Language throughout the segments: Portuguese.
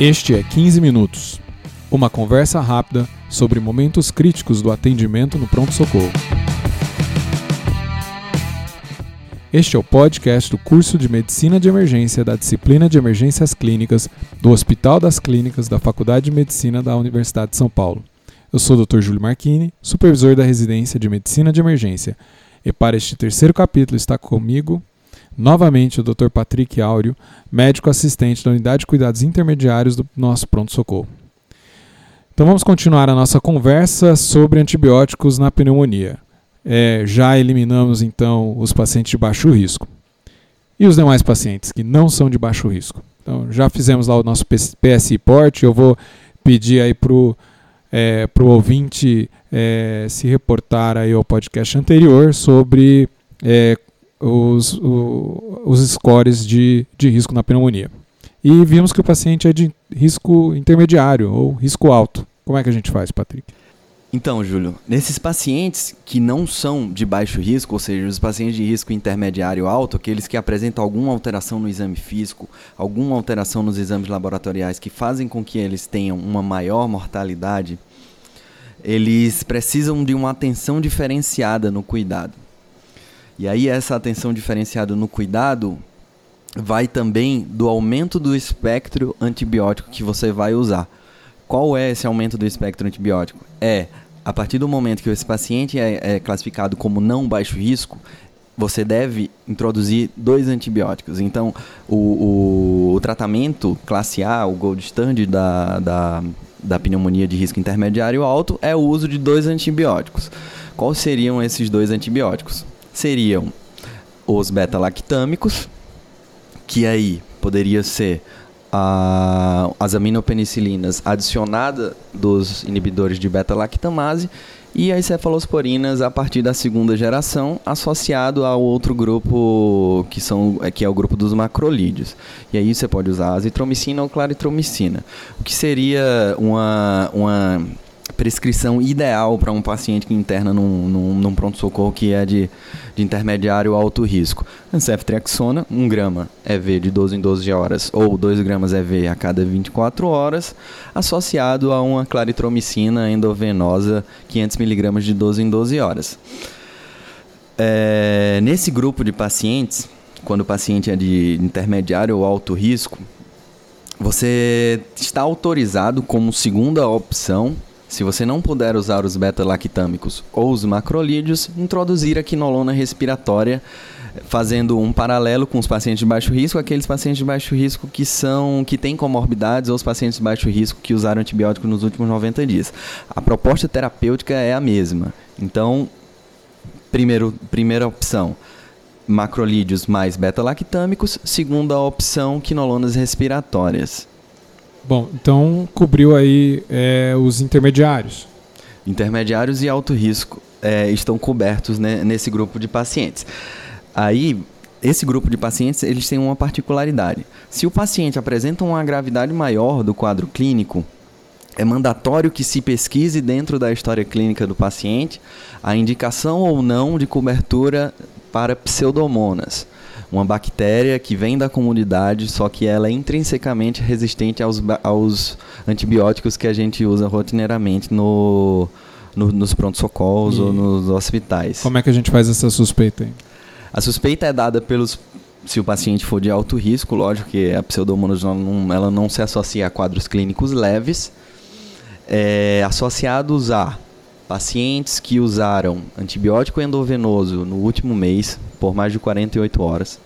Este é 15 Minutos uma conversa rápida sobre momentos críticos do atendimento no pronto-socorro. Este é o podcast do curso de Medicina de Emergência da disciplina de Emergências Clínicas do Hospital das Clínicas da Faculdade de Medicina da Universidade de São Paulo. Eu sou o Dr. Júlio Marchini, supervisor da residência de Medicina de Emergência, e para este terceiro capítulo está comigo novamente o Dr. Patrick Áureo, médico assistente da Unidade de Cuidados Intermediários do nosso pronto-socorro. Então vamos continuar a nossa conversa sobre antibióticos na pneumonia. É, já eliminamos então os pacientes de baixo risco. E os demais pacientes que não são de baixo risco? Então já fizemos lá o nosso PSI Port, eu vou pedir aí para o é, pro ouvinte é, se reportar aí ao podcast anterior sobre é, os, o, os scores de, de risco na pneumonia. E vimos que o paciente é de risco intermediário ou risco alto. Como é que a gente faz, Patrick? Então, Júlio, nesses pacientes que não são de baixo risco, ou seja, os pacientes de risco intermediário alto, aqueles que apresentam alguma alteração no exame físico, alguma alteração nos exames laboratoriais que fazem com que eles tenham uma maior mortalidade, eles precisam de uma atenção diferenciada no cuidado. E aí essa atenção diferenciada no cuidado vai também do aumento do espectro antibiótico que você vai usar. Qual é esse aumento do espectro antibiótico? É, a partir do momento que esse paciente é, é classificado como não baixo risco, você deve introduzir dois antibióticos. Então, o, o, o, tratamento classe A, o gold standard da, da, da pneumonia de risco intermediário alto, é o uso de dois antibióticos. Quais seriam esses dois antibióticos? Seriam os beta-lactâmicos, que aí poderia ser a, as aminopenicilinas adicionada dos inibidores de beta-lactamase e as cefalosporinas a partir da segunda geração, associado ao outro grupo que, são, é, que é o grupo dos macrolídeos. E aí você pode usar azitromicina ou claritromicina, o que seria uma, uma prescrição ideal para um paciente que interna num, num, num pronto-socorro que é de, de intermediário alto risco. Ceftriaxona, 1 grama EV de 12 em 12 horas ou 2 gramas EV a cada 24 horas, associado a uma claritromicina endovenosa 500 miligramas de 12 em 12 horas. É, nesse grupo de pacientes, quando o paciente é de intermediário ou alto risco, você está autorizado como segunda opção se você não puder usar os beta-lactâmicos ou os macrolídeos, introduzir a quinolona respiratória, fazendo um paralelo com os pacientes de baixo risco, aqueles pacientes de baixo risco que são que têm comorbidades ou os pacientes de baixo risco que usaram antibiótico nos últimos 90 dias. A proposta terapêutica é a mesma. Então, primeiro, primeira opção, macrolídeos mais beta-lactâmicos, segunda opção, quinolonas respiratórias. Bom, então cobriu aí é, os intermediários. Intermediários e alto risco é, estão cobertos né, nesse grupo de pacientes. Aí, esse grupo de pacientes, eles têm uma particularidade. Se o paciente apresenta uma gravidade maior do quadro clínico, é mandatório que se pesquise dentro da história clínica do paciente a indicação ou não de cobertura para pseudomonas uma bactéria que vem da comunidade, só que ela é intrinsecamente resistente aos, aos antibióticos que a gente usa rotineiramente no, no nos pronto-socorros ou nos hospitais. Como é que a gente faz essa suspeita aí? A suspeita é dada pelos se o paciente for de alto risco, lógico que a pseudomonas não, ela não se associa a quadros clínicos leves, é, associados a pacientes que usaram antibiótico endovenoso no último mês, por mais de 48 horas,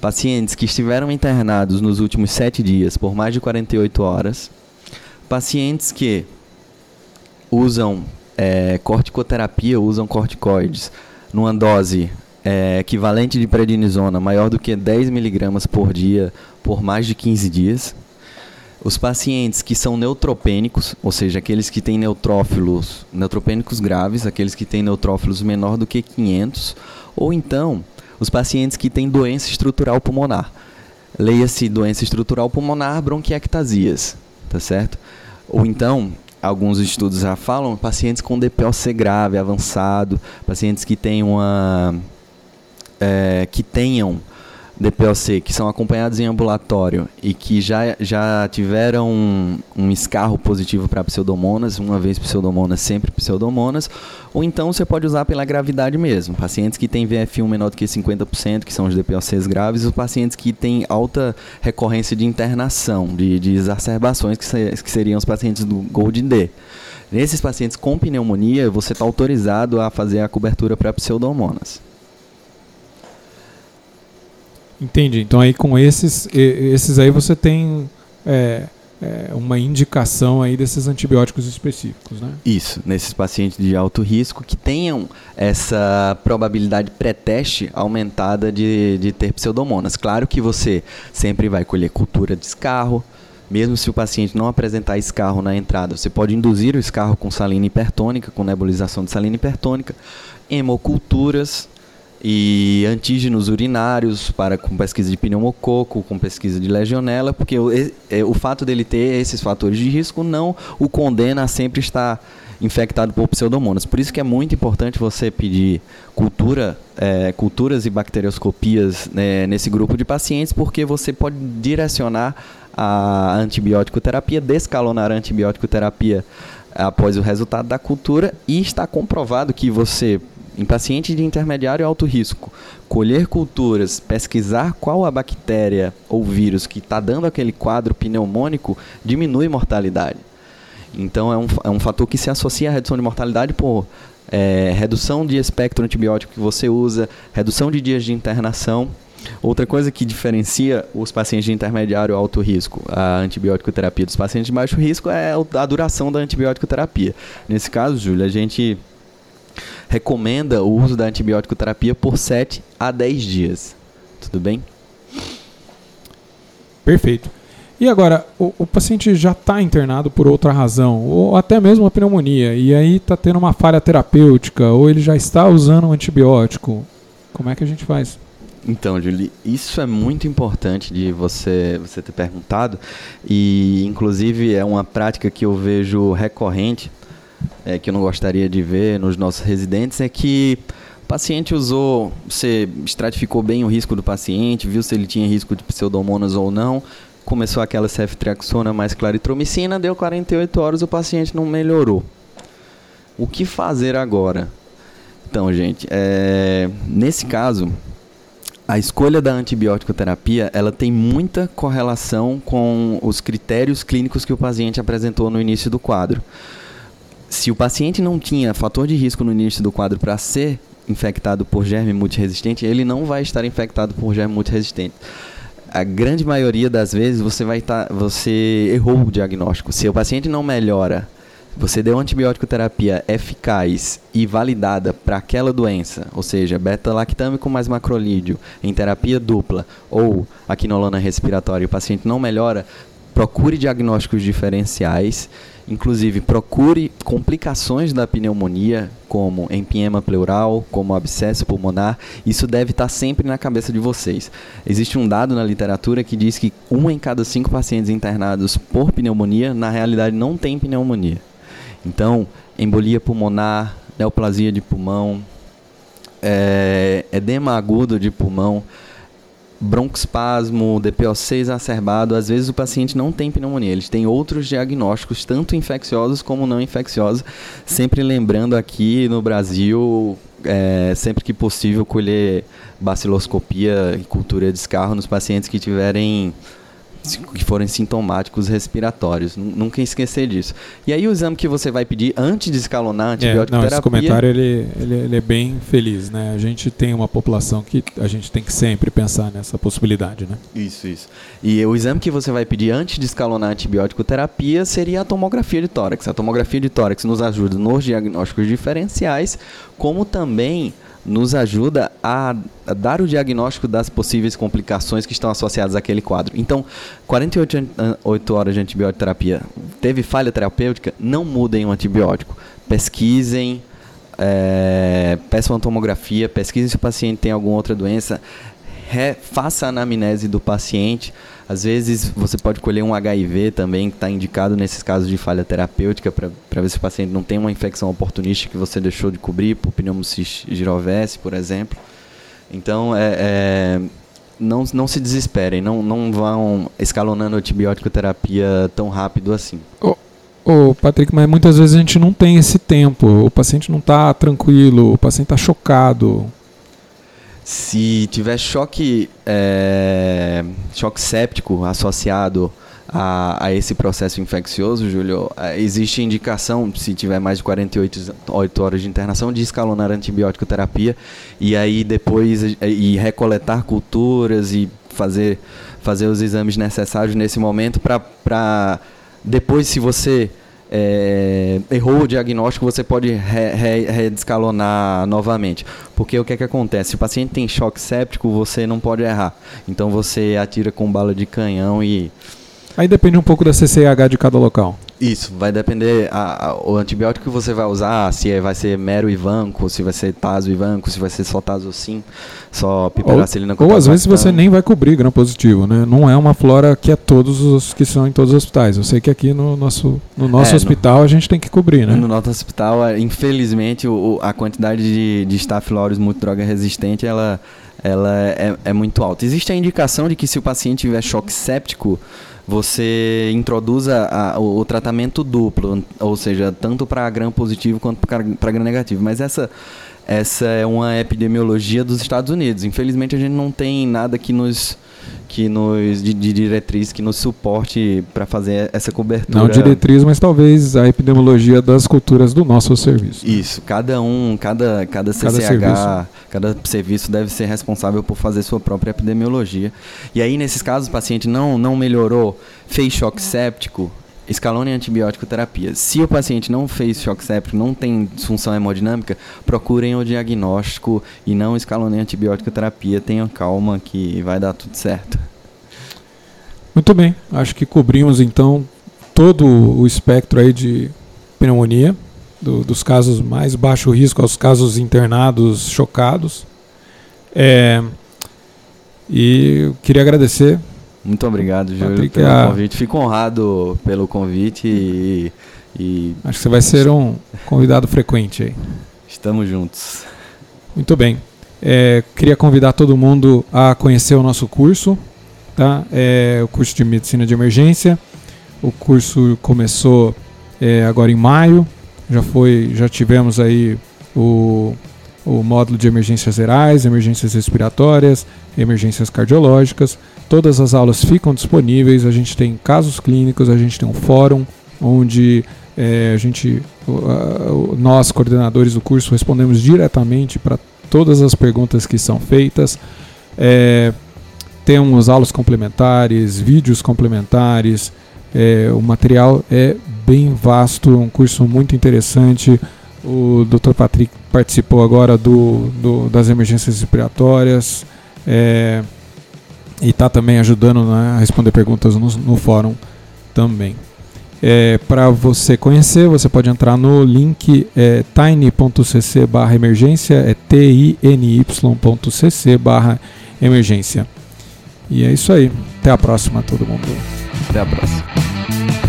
pacientes que estiveram internados nos últimos 7 dias por mais de 48 horas, pacientes que usam é, corticoterapia, usam corticoides numa dose é, equivalente de prednisona maior do que 10 miligramas por dia por mais de 15 dias. Os pacientes que são neutropênicos, ou seja, aqueles que têm neutrófilos, neutropênicos graves, aqueles que têm neutrófilos menor do que 500, ou então os pacientes que têm doença estrutural pulmonar. Leia-se doença estrutural pulmonar, bronquiectasias, tá certo? Ou então, alguns estudos já falam, pacientes com DPOC grave, avançado, pacientes que têm uma é, que tenham DPOC que são acompanhados em ambulatório e que já, já tiveram um, um escarro positivo para pseudomonas, uma vez pseudomonas, sempre pseudomonas, ou então você pode usar pela gravidade mesmo. Pacientes que têm VF1 menor do que 50%, que são os DPOCs graves, os pacientes que têm alta recorrência de internação, de, de exacerbações, que, se, que seriam os pacientes do Gold D. Nesses pacientes com pneumonia, você está autorizado a fazer a cobertura para pseudomonas. Entendi. Então aí com esses, esses aí você tem é, é, uma indicação aí desses antibióticos específicos, né? Isso, nesses pacientes de alto risco que tenham essa probabilidade pré-teste aumentada de, de ter pseudomonas. Claro que você sempre vai colher cultura de escarro, mesmo se o paciente não apresentar escarro na entrada, você pode induzir o escarro com salina hipertônica, com nebulização de salina hipertônica, hemoculturas, e antígenos urinários para com pesquisa de pneumococo, com pesquisa de legionela, porque o, é, o fato dele ter esses fatores de risco não o condena a sempre estar infectado por pseudomonas. Por isso que é muito importante você pedir cultura, é, culturas e bacterioscopias né, nesse grupo de pacientes, porque você pode direcionar a antibiótico terapia, descalonar a antibiótico terapia após o resultado da cultura e está comprovado que você em pacientes de intermediário e alto risco, colher culturas, pesquisar qual a bactéria ou vírus que está dando aquele quadro pneumônico, diminui mortalidade. Então é um, é um fator que se associa à redução de mortalidade por é, redução de espectro antibiótico que você usa, redução de dias de internação. Outra coisa que diferencia os pacientes de intermediário alto risco, a antibiótico terapia dos pacientes de baixo risco, é a duração da antibiótico terapia. Nesse caso, Júlia, a gente recomenda o uso da antibiótico terapia por 7 a 10 dias. Tudo bem? Perfeito. E agora, o, o paciente já está internado por outra razão, ou até mesmo uma pneumonia, e aí está tendo uma falha terapêutica, ou ele já está usando um antibiótico. Como é que a gente faz? Então, Julie, isso é muito importante de você, você ter perguntado, e inclusive é uma prática que eu vejo recorrente é, que eu não gostaria de ver nos nossos residentes é que o paciente usou, você estratificou bem o risco do paciente, viu se ele tinha risco de pseudomonas ou não, começou aquela ceftriaxona mais claritromicina, deu 48 horas, o paciente não melhorou. O que fazer agora? Então, gente, é, nesse caso, a escolha da antibiótico terapia ela tem muita correlação com os critérios clínicos que o paciente apresentou no início do quadro se o paciente não tinha fator de risco no início do quadro para ser infectado por germe multiresistente, ele não vai estar infectado por germe multiresistente. A grande maioria das vezes você vai estar, tá, você errou o diagnóstico. Se o paciente não melhora, você deu antibiótico terapia eficaz e validada para aquela doença, ou seja, beta-lactâmico mais macrolídeo em terapia dupla ou a quinolona respiratória, e o paciente não melhora, procure diagnósticos diferenciais Inclusive, procure complicações da pneumonia, como empiema pleural, como abscesso pulmonar. Isso deve estar sempre na cabeça de vocês. Existe um dado na literatura que diz que um em cada cinco pacientes internados por pneumonia, na realidade, não tem pneumonia. Então, embolia pulmonar, neoplasia de pulmão, é, edema agudo de pulmão, broncoespasmo, DPOC exacerbado, às vezes o paciente não tem pneumonia, eles têm outros diagnósticos, tanto infecciosos como não infecciosos. Sempre lembrando aqui no Brasil, é, sempre que possível, colher baciloscopia e cultura de escarro nos pacientes que tiverem que forem sintomáticos respiratórios. Nunca esquecer disso. E aí o exame que você vai pedir antes de escalonar a antibiótico é, não, Esse comentário ele, ele, ele, é bem feliz, né? A gente tem uma população que a gente tem que sempre pensar nessa possibilidade, né? Isso, isso. E o exame que você vai pedir antes de escalonar a antibiótico terapia seria a tomografia de tórax. A tomografia de tórax nos ajuda nos diagnósticos diferenciais, como também nos ajuda a, dar o diagnóstico das possíveis complicações que estão associadas àquele quadro. Então, 48 8 horas de antibiótico terapia, teve falha terapêutica, não mudem o antibiótico. Pesquisem, é, peçam tomografia, pesquisem se o paciente tem alguma outra doença, faça a anamnese do paciente. Às vezes você pode colher um HIV também, que está indicado nesses casos de falha terapêutica, para ver se o paciente não tem uma infecção oportunística que você deixou de cobrir, por pneumocis girovese, por exemplo. Então, é, é não, não se desesperem, não, não vão escalonando antibiótico terapia tão rápido assim. Ô, ô, Patrick, mas muitas vezes a gente não tem esse tempo. O paciente não está tranquilo, o paciente está chocado. Se tiver choque, é, choque séptico associado a, a, esse processo infeccioso, Júlio, é, existe indicação, se tiver mais de 48 horas de internação, de escalonar antibiótico terapia e aí depois e recoletar culturas e fazer, fazer os exames necessários nesse momento para depois, se você é, errou o diagnóstico, você pode redescalonar re, re novamente. Porque o que, é que acontece? Se o paciente tem choque séptico, você não pode errar. Então você atira com bala de canhão e. Aí depende um pouco da CCH de cada local. Isso, vai depender a, a, o antibiótico que você vai usar, se é, vai ser mero ivanco, se vai ser taso ivanco, se vai ser só taso sim, só piperacilina Ou, ou às vezes você nem vai cobrir gram positivo, né? Não é uma flora que é todos os que são em todos os hospitais. Eu sei que aqui no nosso, no nosso é, hospital no, a gente tem que cobrir, né? No nosso hospital, é, infelizmente, o, a quantidade de, de Staphylococcus muito droga resistente, ela, ela é, é muito alta. Existe a indicação de que se o paciente tiver choque séptico, você introduz a, o, o, tratamento duplo, ou seja, tanto para gram positivo quanto para gram negativo. Mas essa, essa é uma epidemiologia dos Estados Unidos. Infelizmente, a gente não tem nada que nos que nos de, de diretriz que nos suporte para fazer essa cobertura. Não diretriz, mas talvez a epidemiologia das culturas do nosso serviço. Isso, cada um, cada cada CCH, cada serviço. cada serviço deve ser responsável por fazer sua própria epidemiologia. E aí nesses casos o paciente não não melhorou, fez choque séptico, escalone antibiótico terapia. Se o paciente não fez choque séptico, não tem disfunção hemodinâmica, procurem o diagnóstico e não escalone antibiótico terapia. Tenham calma que vai dar tudo certo. Muito bem, acho que cobrimos então todo o espectro aí de pneumonia, do, dos casos mais baixo risco aos casos internados chocados. É, e queria agradecer muito obrigado, Júlio, Patrick, pelo a... convite. Fico honrado pelo convite e, e, Acho que você vai ser um convidado frequente aí. Estamos juntos. Muito bem. É, queria convidar todo mundo a conhecer o nosso curso, tá? É o curso de medicina de emergência. O curso começou é, agora em maio. Já foi, já tivemos aí o, o módulo de emergências gerais, emergências respiratórias, emergências cardiológicas. Todas as aulas ficam disponíveis, a gente tem casos clínicos, a gente tem um fórum onde é, a gente, nós coordenadores do curso respondemos diretamente para todas as perguntas que são feitas. É, temos aulas complementares, vídeos complementares. É, o material é bem vasto, um curso muito interessante. O Dr. Patrick participou agora do, do das emergências respiratórias. É, e está também ajudando né, a responder perguntas no, no fórum também. É, Para você conhecer, você pode entrar no link é, tiny.cc barra emergência, é tiny.cc barra emergência. E é isso aí. Até a próxima, todo mundo. Até a próxima.